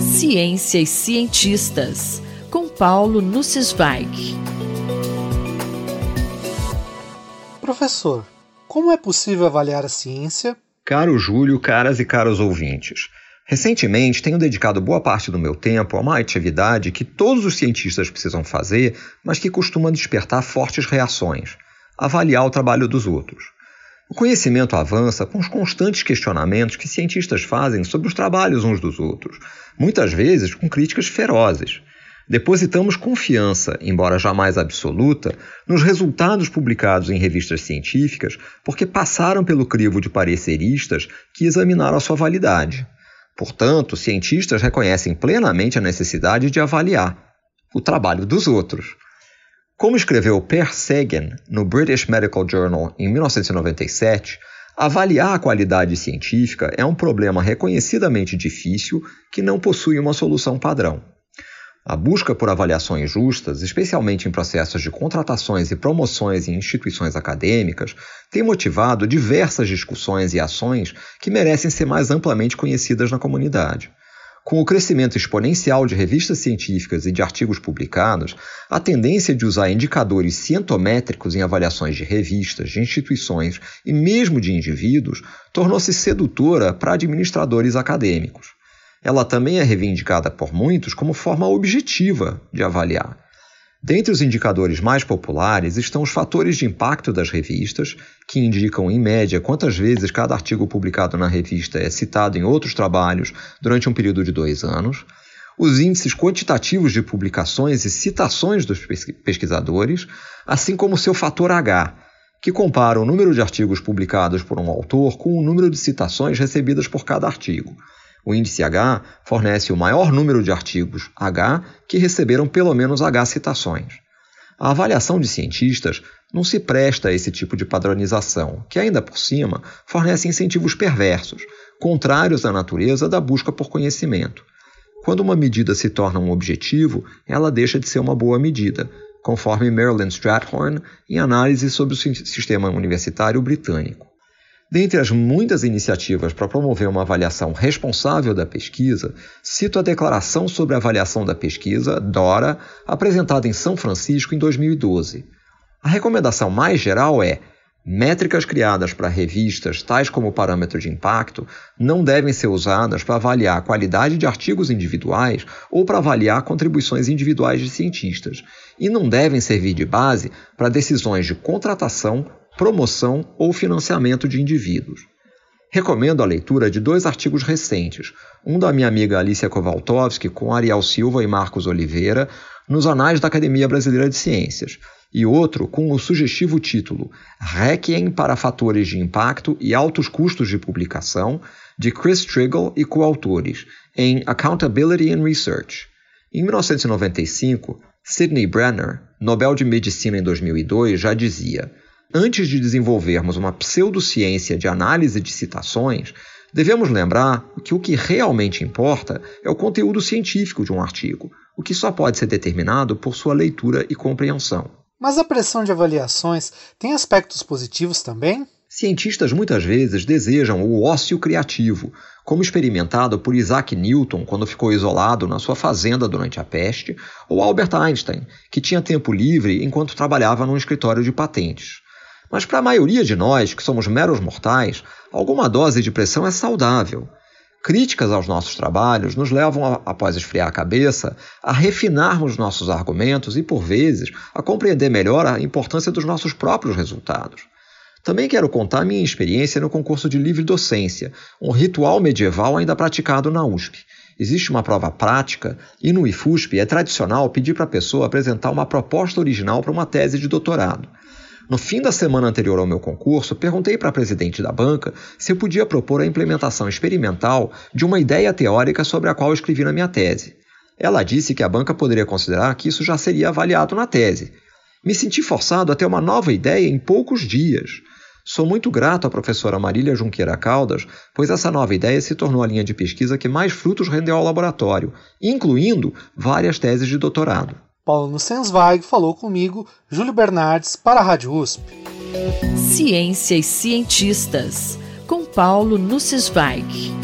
Ciência e cientistas, com Paulo Nussweig. Professor, como é possível avaliar a ciência? Caro Júlio, caras e caros ouvintes. Recentemente, tenho dedicado boa parte do meu tempo a uma atividade que todos os cientistas precisam fazer, mas que costuma despertar fortes reações: avaliar o trabalho dos outros. O conhecimento avança com os constantes questionamentos que cientistas fazem sobre os trabalhos uns dos outros, muitas vezes com críticas ferozes. Depositamos confiança, embora jamais absoluta, nos resultados publicados em revistas científicas porque passaram pelo crivo de pareceristas que examinaram a sua validade. Portanto, cientistas reconhecem plenamente a necessidade de avaliar o trabalho dos outros. Como escreveu Per Sagan no British Medical Journal em 1997, avaliar a qualidade científica é um problema reconhecidamente difícil que não possui uma solução padrão. A busca por avaliações justas, especialmente em processos de contratações e promoções em instituições acadêmicas, tem motivado diversas discussões e ações que merecem ser mais amplamente conhecidas na comunidade. Com o crescimento exponencial de revistas científicas e de artigos publicados, a tendência de usar indicadores cientométricos em avaliações de revistas, de instituições e mesmo de indivíduos tornou-se sedutora para administradores acadêmicos. Ela também é reivindicada por muitos como forma objetiva de avaliar. Dentre os indicadores mais populares estão os fatores de impacto das revistas, que indicam em média quantas vezes cada artigo publicado na revista é citado em outros trabalhos durante um período de dois anos, os índices quantitativos de publicações e citações dos pesquisadores, assim como seu fator H, que compara o número de artigos publicados por um autor com o número de citações recebidas por cada artigo. O índice H fornece o maior número de artigos H que receberam pelo menos H citações. A avaliação de cientistas não se presta a esse tipo de padronização, que ainda por cima fornece incentivos perversos, contrários à natureza da busca por conhecimento. Quando uma medida se torna um objetivo, ela deixa de ser uma boa medida, conforme Marilyn Strathorn em análise sobre o sistema universitário britânico. Dentre as muitas iniciativas para promover uma avaliação responsável da pesquisa, cito a Declaração sobre a Avaliação da Pesquisa, DORA, apresentada em São Francisco em 2012. A recomendação mais geral é: métricas criadas para revistas, tais como o parâmetro de impacto, não devem ser usadas para avaliar a qualidade de artigos individuais ou para avaliar contribuições individuais de cientistas, e não devem servir de base para decisões de contratação promoção ou financiamento de indivíduos. Recomendo a leitura de dois artigos recentes, um da minha amiga Alicia Kowaltowski com Ariel Silva e Marcos Oliveira, nos Anais da Academia Brasileira de Ciências, e outro com o sugestivo título Requiem para Fatores de Impacto e Altos Custos de Publicação, de Chris Triggle e coautores, em Accountability and Research. Em 1995, Sidney Brenner, Nobel de Medicina em 2002, já dizia Antes de desenvolvermos uma pseudociência de análise de citações, devemos lembrar que o que realmente importa é o conteúdo científico de um artigo, o que só pode ser determinado por sua leitura e compreensão. Mas a pressão de avaliações tem aspectos positivos também? Cientistas muitas vezes desejam o ócio criativo, como experimentado por Isaac Newton quando ficou isolado na sua fazenda durante a peste, ou Albert Einstein, que tinha tempo livre enquanto trabalhava num escritório de patentes. Mas para a maioria de nós, que somos meros mortais, alguma dose de pressão é saudável. Críticas aos nossos trabalhos nos levam, após esfriar a cabeça, a refinarmos nossos argumentos e, por vezes, a compreender melhor a importância dos nossos próprios resultados. Também quero contar minha experiência no concurso de livre docência, um ritual medieval ainda praticado na USP. Existe uma prova prática e no IFUSP é tradicional pedir para a pessoa apresentar uma proposta original para uma tese de doutorado. No fim da semana anterior ao meu concurso, perguntei para a presidente da banca se eu podia propor a implementação experimental de uma ideia teórica sobre a qual eu escrevi na minha tese. Ela disse que a banca poderia considerar que isso já seria avaliado na tese. Me senti forçado a ter uma nova ideia em poucos dias. Sou muito grato à professora Marília Junqueira Caldas, pois essa nova ideia se tornou a linha de pesquisa que mais frutos rendeu ao laboratório, incluindo várias teses de doutorado. Paulo Nussensweig falou comigo, Júlio Bernardes, para a Rádio USP. Ciência e cientistas, com Paulo Nussensweig.